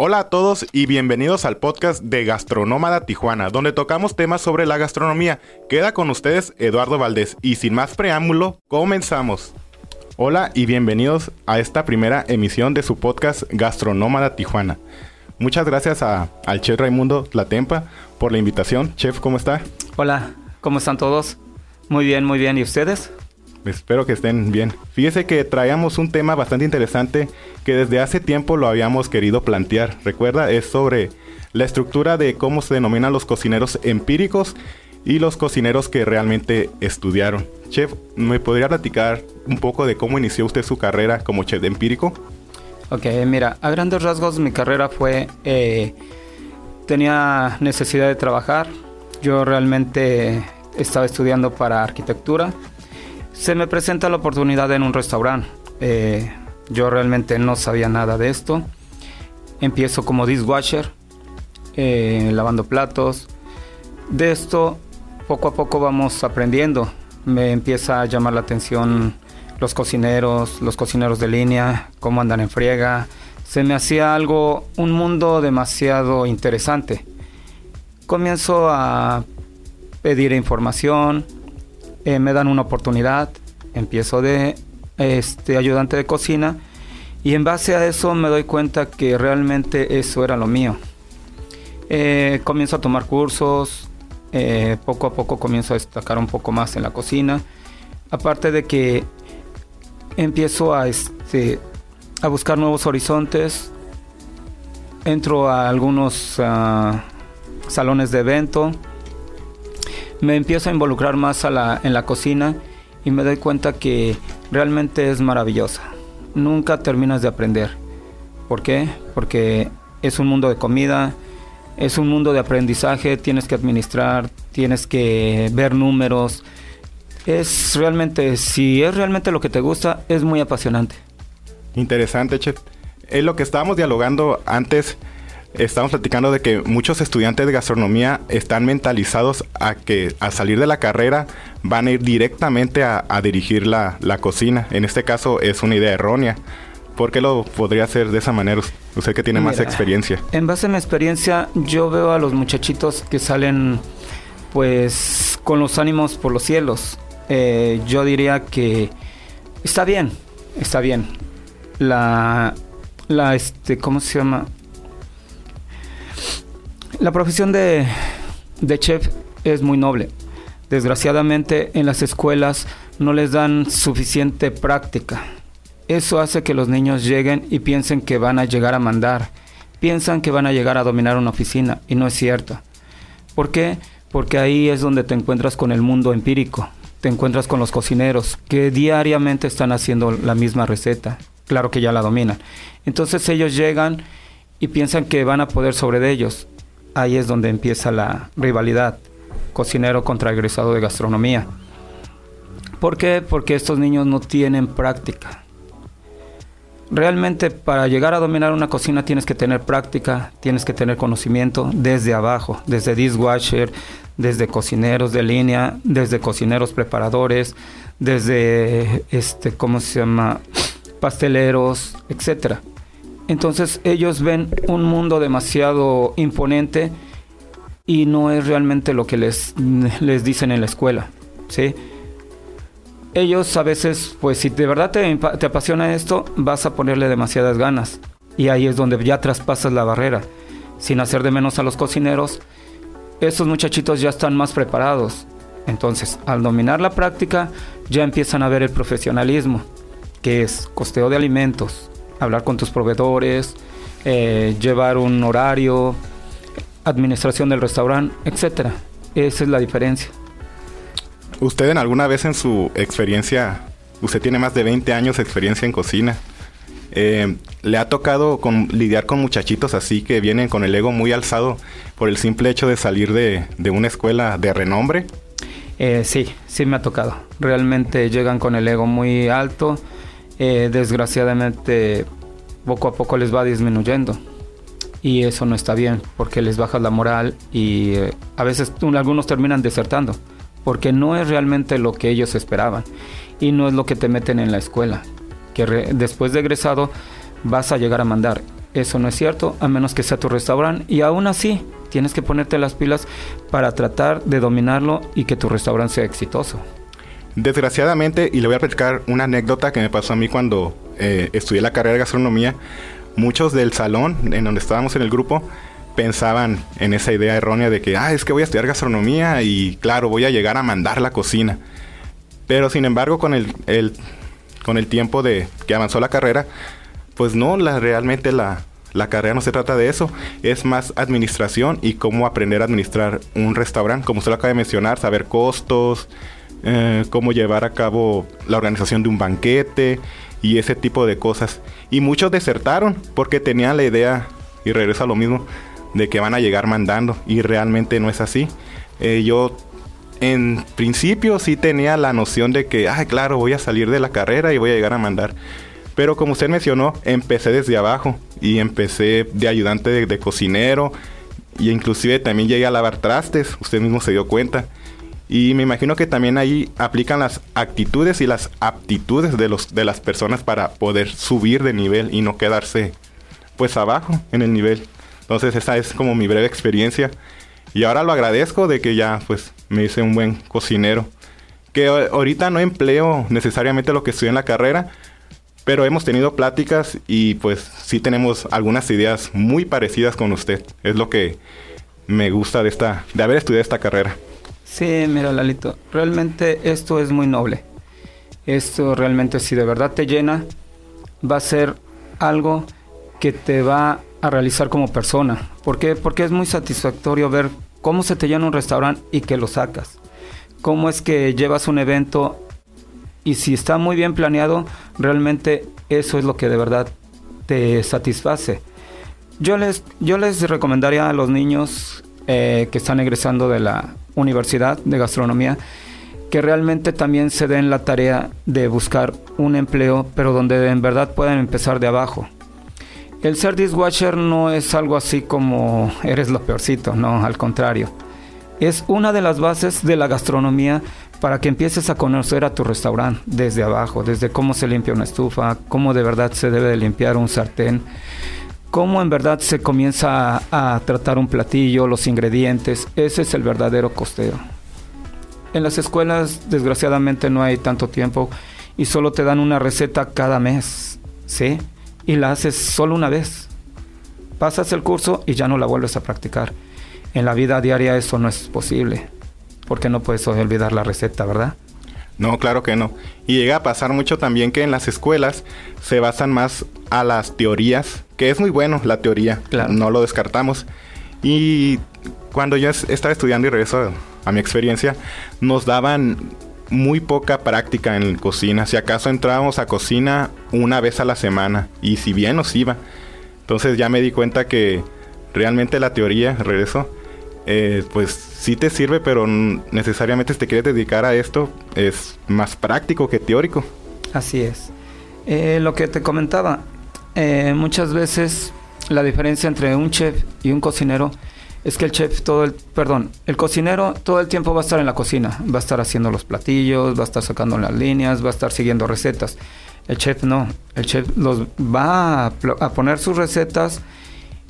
Hola a todos y bienvenidos al podcast de Gastronómada Tijuana, donde tocamos temas sobre la gastronomía. Queda con ustedes Eduardo Valdés y sin más preámbulo, comenzamos. Hola y bienvenidos a esta primera emisión de su podcast Gastronómada Tijuana. Muchas gracias a, al chef Raimundo Latempa por la invitación. Chef, ¿cómo está? Hola, ¿cómo están todos? Muy bien, muy bien. ¿Y ustedes? Espero que estén bien. Fíjese que traíamos un tema bastante interesante que desde hace tiempo lo habíamos querido plantear. Recuerda, es sobre la estructura de cómo se denominan los cocineros empíricos y los cocineros que realmente estudiaron. Chef, ¿me podría platicar un poco de cómo inició usted su carrera como chef empírico? Ok, mira, a grandes rasgos mi carrera fue, eh, tenía necesidad de trabajar, yo realmente estaba estudiando para arquitectura, se me presenta la oportunidad en un restaurante, eh, yo realmente no sabía nada de esto, empiezo como dishwasher, eh, lavando platos, de esto poco a poco vamos aprendiendo, me empieza a llamar la atención los cocineros, los cocineros de línea, cómo andan en friega. Se me hacía algo, un mundo demasiado interesante. Comienzo a pedir información, eh, me dan una oportunidad, empiezo de este, ayudante de cocina y en base a eso me doy cuenta que realmente eso era lo mío. Eh, comienzo a tomar cursos, eh, poco a poco comienzo a destacar un poco más en la cocina. Aparte de que empiezo a, este, a buscar nuevos horizontes, entro a algunos uh, salones de evento, me empiezo a involucrar más en la cocina y me doy cuenta que realmente es maravillosa. Nunca terminas de aprender. ¿Por qué? Porque es un mundo de comida, es un mundo de aprendizaje, tienes que administrar, tienes que ver números, es realmente, si es realmente lo que te gusta, es muy apasionante. Interesante, chef. Es lo que estábamos dialogando antes. Estamos platicando de que muchos estudiantes de gastronomía están mentalizados a que al salir de la carrera van a ir directamente a, dirigir la, la, cocina. En este caso es una idea errónea. ¿Por qué lo podría hacer de esa manera? Usted que tiene más experiencia. En base a mi experiencia, yo veo a los muchachitos que salen pues con los ánimos por los cielos. Eh, yo diría que está bien, está bien. La, la, este, ¿cómo se llama? La profesión de, de chef es muy noble. Desgraciadamente en las escuelas no les dan suficiente práctica. Eso hace que los niños lleguen y piensen que van a llegar a mandar. Piensan que van a llegar a dominar una oficina y no es cierto. ¿Por qué? Porque ahí es donde te encuentras con el mundo empírico, te encuentras con los cocineros que diariamente están haciendo la misma receta. Claro que ya la dominan. Entonces ellos llegan y piensan que van a poder sobre ellos. Ahí es donde empieza la rivalidad, cocinero contra egresado de gastronomía. ¿Por qué? Porque estos niños no tienen práctica. Realmente para llegar a dominar una cocina tienes que tener práctica, tienes que tener conocimiento desde abajo, desde dishwasher, desde cocineros de línea, desde cocineros preparadores, desde este, ¿cómo se llama? pasteleros, etcétera. Entonces ellos ven un mundo demasiado imponente y no es realmente lo que les, les dicen en la escuela, ¿sí? Ellos a veces, pues si de verdad te, te apasiona esto, vas a ponerle demasiadas ganas. Y ahí es donde ya traspasas la barrera, sin hacer de menos a los cocineros, estos muchachitos ya están más preparados. Entonces, al dominar la práctica, ya empiezan a ver el profesionalismo, que es costeo de alimentos, hablar con tus proveedores, eh, llevar un horario, administración del restaurante, etc. Esa es la diferencia. ¿Usted en alguna vez en su experiencia, usted tiene más de 20 años de experiencia en cocina, eh, ¿Le ha tocado con, lidiar con muchachitos así que vienen con el ego muy alzado por el simple hecho de salir de, una escuela de renombre? Eh, sí, sí me ha tocado. Realmente llegan con el ego muy alto. Eh, desgraciadamente, poco a poco les va disminuyendo. Y eso no está bien, porque les baja la moral y a veces algunos terminan desertando, porque no es realmente lo que ellos esperaban y no es lo que te meten en la escuela que después de egresado vas a llegar a mandar. Eso no es cierto, a menos que sea tu restaurante. Y aún así, tienes que ponerte las pilas para tratar de dominarlo y que tu restaurante sea exitoso. Desgraciadamente, y le voy a platicar una anécdota que me pasó a mí cuando eh, estudié la carrera de gastronomía, muchos del salón en donde estábamos en el grupo pensaban en esa idea errónea de que, ah, es que voy a estudiar gastronomía y claro, voy a llegar a mandar la cocina. Pero sin embargo, con el, con el tiempo de que avanzó la carrera, pues no, la, realmente la, la carrera no se trata de eso, es más administración y cómo aprender a administrar un restaurante, como usted lo acaba de mencionar, saber costos, eh, cómo llevar a cabo la organización de un banquete y ese tipo de cosas. Y muchos desertaron porque tenían la idea, y regreso a lo mismo, de que van a llegar mandando y realmente no es así. Eh, yo en principio sí tenía la noción de que, ay, claro, voy a salir de la carrera y voy a llegar a mandar. Pero como usted mencionó, empecé desde abajo y empecé de ayudante de, cocinero y inclusive también llegué a lavar trastes, usted mismo se dio cuenta. Y me imagino que también ahí aplican las actitudes y las aptitudes de, los, de las personas para poder subir de nivel y no quedarse pues abajo en el nivel. Entonces esa es como mi breve experiencia. Y ahora lo agradezco de que ya pues me hice un buen cocinero. Que ahorita no empleo necesariamente lo que estudié en la carrera, pero hemos tenido pláticas y pues sí tenemos algunas ideas muy parecidas con usted. Es lo que me gusta de esta de haber estudiado esta carrera. Sí, mira Lalito, realmente esto es muy noble. Esto realmente si de verdad te llena, va a ser algo que te va a realizar como persona. ¿Por qué? Porque es muy satisfactorio ver cómo se te llena un restaurante y que lo sacas. Cómo es que llevas un evento y si está muy bien planeado, realmente eso es lo que de verdad te satisface. Yo les, yo les recomendaría a los niños eh, que están egresando de la universidad de gastronomía que realmente también se den la tarea de buscar un empleo, pero donde en verdad puedan empezar de abajo. El ser dishwasher no es algo así como eres lo peorcito, no, al contrario. Es una de las bases de la gastronomía para que empieces a conocer a tu restaurante desde abajo, desde cómo se limpia una estufa, cómo de verdad se debe de limpiar un sartén, cómo en verdad se comienza a, tratar un platillo, los ingredientes. Ese es el verdadero costeo. En las escuelas, desgraciadamente, no hay tanto tiempo y solo te dan una receta cada mes, ¿sí? y la haces solo una vez. Pasas el curso y ya no la vuelves a practicar. En la vida diaria eso no es posible, porque no puedes olvidar la receta, ¿verdad? No, claro que no. Y llega a pasar mucho también que en las escuelas se basan más a las teorías, que es muy bueno la teoría, claro. no lo descartamos. Y cuando yo estaba estudiando y regreso a mi experiencia, nos daban muy poca práctica en cocina. Si acaso entrábamos a cocina una vez a la semana y si bien nos iba. Entonces ya me di cuenta que realmente la teoría, regreso, eh, pues sí te sirve, pero necesariamente si te quieres dedicar a esto es más práctico que teórico. Así es. Eh, lo que te comentaba, eh, muchas veces la diferencia entre un chef y un cocinero es que el chef todo el, perdón, el cocinero todo el tiempo va a estar en la cocina, va a estar haciendo los platillos, va a estar sacando las líneas, va a estar siguiendo recetas. El chef no, el chef los va a, poner sus recetas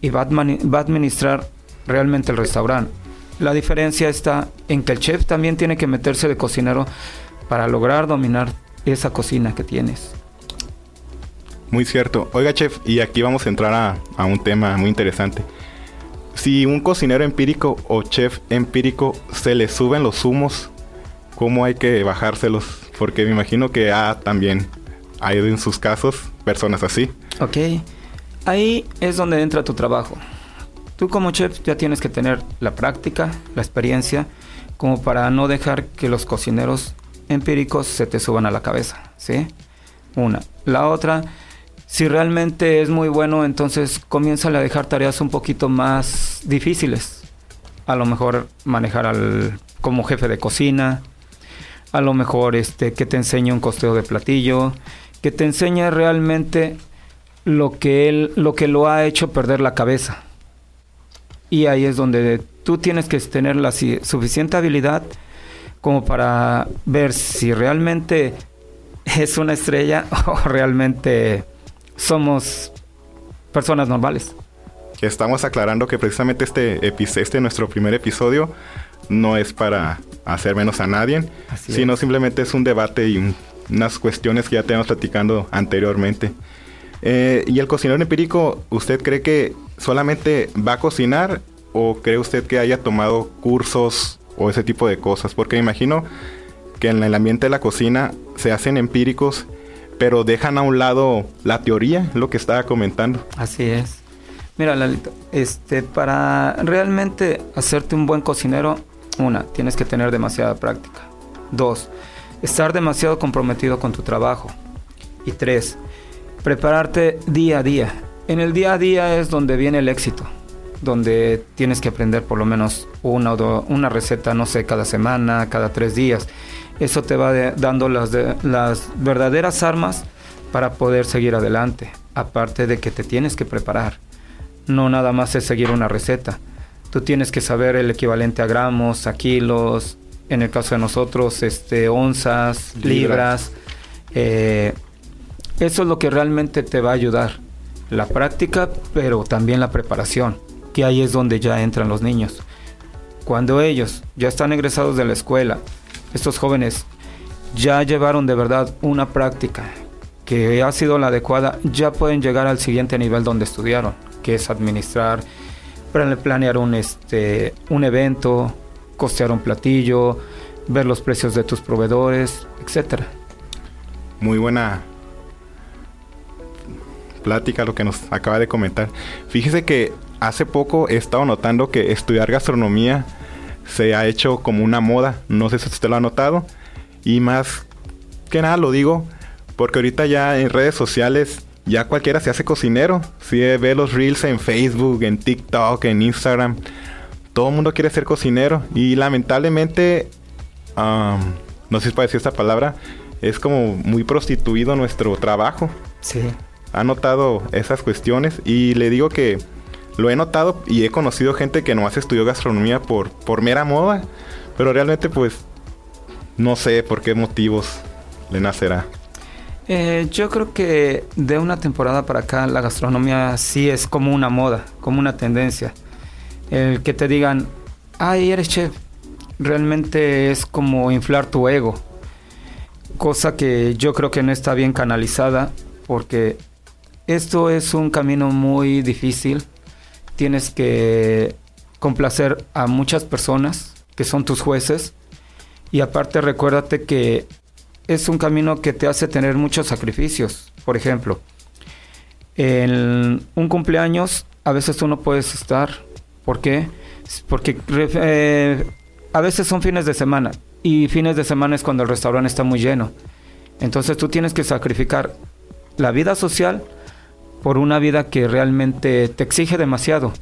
y va a, va a administrar realmente el restaurante. La diferencia está en que el chef también tiene que meterse de cocinero para lograr dominar esa cocina que tienes. Muy cierto. Oiga, chef, y aquí vamos a entrar a, un tema muy interesante si un cocinero empírico o chef empírico se le suben los humos, ¿cómo hay que bajárselos? Porque me imagino que ah, también hay en sus casos personas así. Ok, ahí es donde entra tu trabajo. Tú como chef ya tienes que tener la práctica, la experiencia, como para no dejar que los cocineros empíricos se te suban a la cabeza, ¿sí? Una. La otra si realmente es muy bueno, entonces comienza a dejar tareas un poquito más difíciles. A lo mejor manejar al como jefe de cocina, a lo mejor este que te enseñe un costeo de platillo, que te enseñe realmente lo que él lo que lo ha hecho perder la cabeza. Y ahí es donde tú tienes que tener la suficiente habilidad como para ver si realmente es una estrella o realmente somos personas normales. Que estamos aclarando que precisamente este, este nuestro primer episodio no es para hacer menos a nadie, sino simplemente es un debate y unas cuestiones que ya tenemos platicando anteriormente. Eh, y el cocinero empírico, ¿usted cree que solamente va a cocinar o cree usted que haya tomado cursos o ese tipo de cosas? Porque me imagino que en el ambiente de la cocina se hacen empíricos, pero dejan a un lado la teoría, lo que estaba comentando. Así es. Mira, Lalito, este, para realmente hacerte un buen cocinero, una, tienes que tener demasiada práctica. Dos, estar demasiado comprometido con tu trabajo. Y tres, prepararte día a día. En el día a día es donde viene el éxito, donde tienes que aprender por lo menos una o una receta, no sé, cada semana, cada tres días. Eso te va dando las, las verdaderas armas para poder seguir adelante, aparte de que te tienes que preparar. No nada más es seguir una receta. Tú tienes que saber el equivalente a gramos, a kilos, en el caso de nosotros, este, onzas, libras. Eh, eso es lo que realmente te va a ayudar. La práctica, pero también la preparación, que ahí es donde ya entran los niños. Cuando ellos ya están egresados de la escuela, estos jóvenes ya llevaron de verdad una práctica que ha sido la adecuada, ya pueden llegar al siguiente nivel donde estudiaron, que es administrar, planear un, este, un evento, costear un platillo, ver los precios de tus proveedores, etcétera. Muy buena plática lo que nos acaba de comentar. Fíjese que hace poco he estado notando que estudiar gastronomía se ha hecho como una moda. No sé si usted lo ha notado. Y más que nada lo digo porque ahorita ya en redes sociales ya cualquiera se hace cocinero. Si ve los reels en Facebook, en TikTok, en Instagram. Todo el mundo quiere ser cocinero. Y lamentablemente, no sé si puede decir esta palabra, es como muy prostituido nuestro trabajo. Sí ha notado esas cuestiones y le digo que lo he notado y he conocido gente que no hace estudió gastronomía por, por mera moda, pero realmente pues no sé por qué motivos le nacerá. Eh, yo creo que de una temporada para acá la gastronomía sí es como una moda, como una tendencia. El que te digan, ay, eres chef, realmente es como inflar tu ego. Cosa que yo creo que no está bien canalizada porque esto es un camino muy difícil. Tienes que complacer a muchas personas que son tus jueces. Y aparte recuérdate que es un camino que te hace tener muchos sacrificios. Por ejemplo, en un cumpleaños a veces tú no puedes estar. ¿Por qué? Porque eh, a veces son fines de semana y fines de semana es cuando el restaurante está muy lleno. Entonces tú tienes que sacrificar la vida social por una vida que realmente te exige demasiado.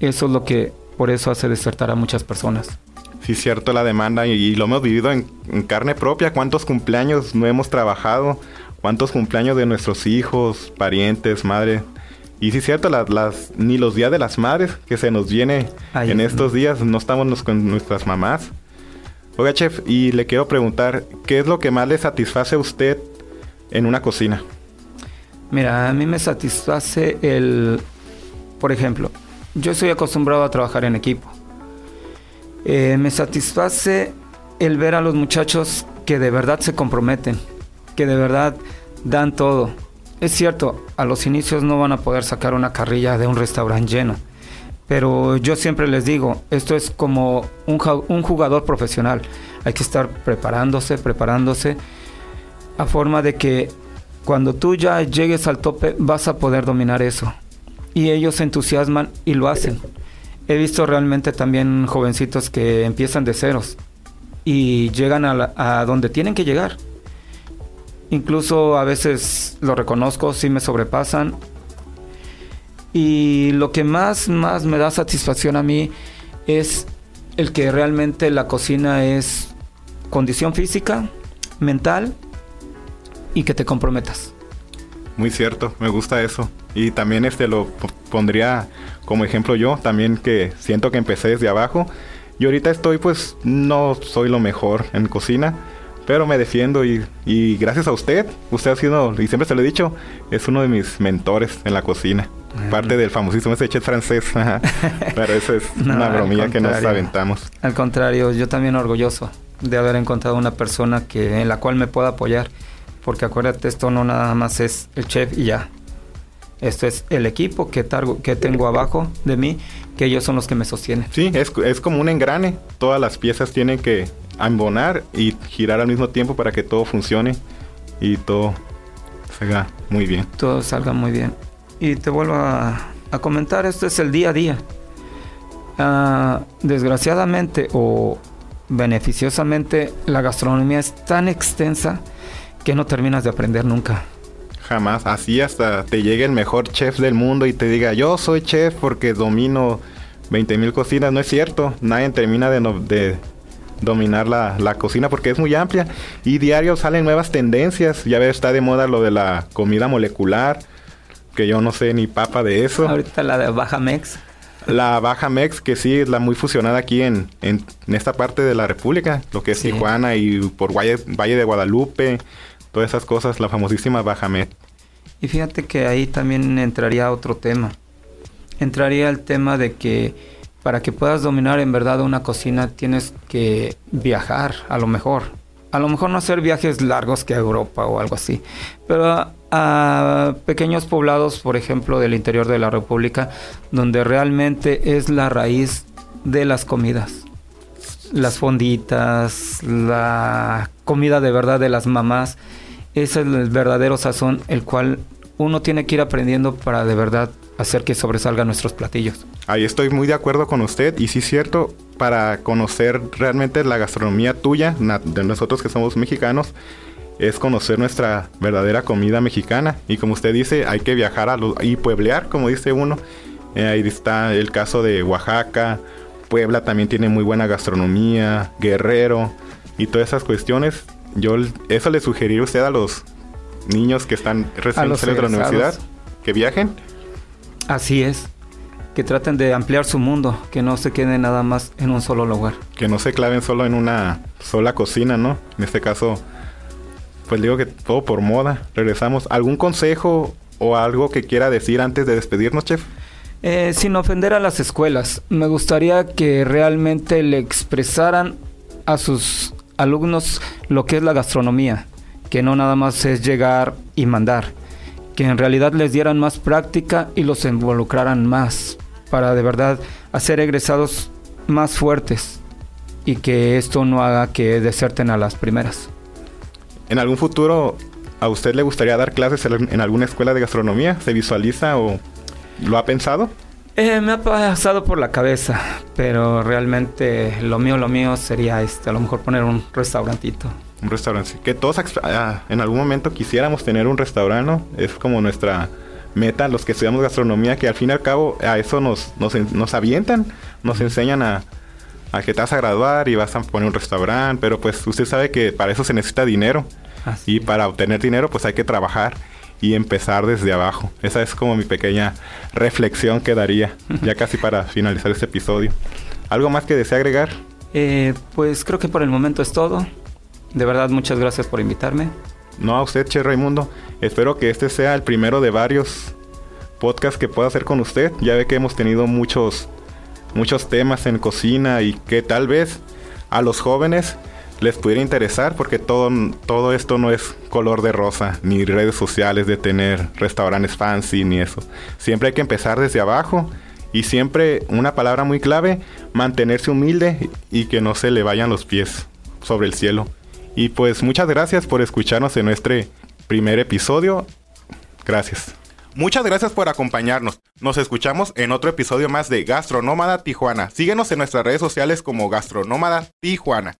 Eso es lo que por eso hace despertar a muchas personas. Sí, cierto, la demanda y, lo hemos vivido en, carne propia. ¿Cuántos cumpleaños no hemos trabajado? ¿Cuántos cumpleaños de nuestros hijos, parientes, madre? Y sí, cierto, las, ni los días de las madres que se nos viene en estos días, no estamos con nuestras mamás. Oiga, chef, y le quiero preguntar, ¿qué es lo que más le satisface a usted en una cocina? Mira, a mí me satisface el, por ejemplo, yo estoy acostumbrado a trabajar en equipo. Eh, me satisface el ver a los muchachos que de verdad se comprometen, que de verdad dan todo. Es cierto, a los inicios no van a poder sacar una carrilla de un restaurante lleno, pero yo siempre les digo, esto es como un, un jugador profesional. Hay que estar preparándose, preparándose, a forma de que cuando tú ya llegues al tope vas a poder dominar eso. Y ellos se entusiasman y lo hacen. He visto realmente también jovencitos que empiezan de ceros y llegan a, donde tienen que llegar. Incluso a veces lo reconozco, sí me sobrepasan. Y lo que más, más me da satisfacción a mí es el que realmente la cocina es condición física, mental y que te comprometas. Muy cierto, me gusta eso. Y también este lo pondría como ejemplo yo, también que siento que empecé desde abajo. Y ahorita estoy pues no soy lo mejor en cocina, pero me defiendo y, y gracias a usted, usted ha sido, y siempre se lo he dicho, es uno de mis mentores en la cocina. Parte del famosísimo ese chef francés. Pero eso es una bromilla que nos aventamos. Al contrario, yo también orgulloso de haber encontrado una persona que en la cual me pueda apoyar. Porque acuérdate, esto no nada más es el chef y ya. Esto es el equipo que, que tengo abajo de mí, que ellos son los que me sostienen. Sí, es, es como un engrane. Todas las piezas tienen que embonar y girar al mismo tiempo para que todo funcione y todo salga muy bien. Todo salga muy bien. Y te vuelvo a, comentar, esto es el día a día. Ah, desgraciadamente o beneficiosamente, la gastronomía es tan extensa que no terminas de aprender nunca. Jamás. Así hasta te llegue el mejor chef del mundo y te diga, yo soy chef porque domino 20 mil cocinas. No es cierto. Nadie termina de, de dominar la, la, cocina porque es muy amplia. Y diario salen nuevas tendencias. Ya ves, está de moda lo de la comida molecular que yo no sé ni papa de eso. Ahorita la de Baja Mex. La Baja Mex, que sí es la muy fusionada aquí en, en, esta parte de la República, lo que es Tijuana y por Valle, Valle de Guadalupe, todas esas cosas, la famosísima Baja Mex. Y fíjate que ahí también entraría otro tema. Entraría el tema de que para que puedas dominar en verdad una cocina tienes que viajar, a lo mejor. A lo mejor no hacer viajes largos que a Europa o algo así, pero a pequeños poblados, por ejemplo, del interior de la República, donde realmente es la raíz de las comidas. Las fonditas, la comida de verdad de las mamás, es el verdadero sazón, el cual uno tiene que ir aprendiendo para de verdad hacer que sobresalgan nuestros platillos. Ahí estoy muy de acuerdo con usted y sí es cierto, para conocer realmente la gastronomía tuya, de nosotros que somos mexicanos, es conocer nuestra verdadera comida mexicana. Y como usted dice, hay que viajar a y pueblear, como dice uno. Eh, ahí está el caso de Oaxaca. Puebla también tiene muy buena gastronomía. Guerrero. Y todas esas cuestiones. Yo eso le sugeriría usted a los niños que están recién de la universidad. Que viajen. Así es. Que traten de ampliar su mundo, que no se queden nada más en un solo lugar. Que no se claven solo en una sola cocina, ¿no? En este caso, pues digo que todo por moda. Regresamos. ¿Algún consejo o algo que quiera decir antes de despedirnos, chef? Eh, sin ofender a las escuelas, me gustaría que realmente le expresaran a sus alumnos lo que es la gastronomía, que no nada más es llegar y mandar, que en realidad les dieran más práctica y los involucraran más para de verdad hacer egresados más fuertes y que esto no haga que deserten a las primeras. ¿En algún futuro a usted le gustaría dar clases en alguna escuela de gastronomía? ¿Se visualiza o lo ha pensado? Eh, me ha pasado por la cabeza, pero realmente lo mío, lo mío sería este, a lo mejor poner un restaurantito. Un restaurante, que todos ah, en algún momento quisiéramos tener un restaurante, es como nuestra meta, los que estudiamos gastronomía, que al fin y al cabo a eso nos, nos, nos avientan, nos enseñan a, a que te vas a graduar y vas a poner un restaurante, pero pues usted sabe que para eso se necesita dinero. Y para obtener dinero pues hay que trabajar y empezar desde abajo. Esa es como mi pequeña reflexión que daría ya casi para finalizar este episodio. ¿Algo más que desea agregar? Eh, pues creo que por el momento es todo. De verdad, muchas gracias por invitarme. No a usted, Che Raimundo. Espero que este sea el primero de varios podcasts que pueda hacer con usted. Ya ve que hemos tenido muchos, muchos temas en cocina y que tal vez a los jóvenes les pudiera interesar porque todo, todo esto no es color de rosa, ni redes sociales de tener restaurantes fancy, ni eso. Siempre hay que empezar desde abajo y siempre una palabra muy clave, mantenerse humilde y que no se le vayan los pies sobre el cielo. Y pues muchas gracias por escucharnos en nuestro primer episodio. Gracias. Muchas gracias por acompañarnos. Nos escuchamos en otro episodio más de Gastronómada Tijuana. Síguenos en nuestras redes sociales como Gastronómada Tijuana.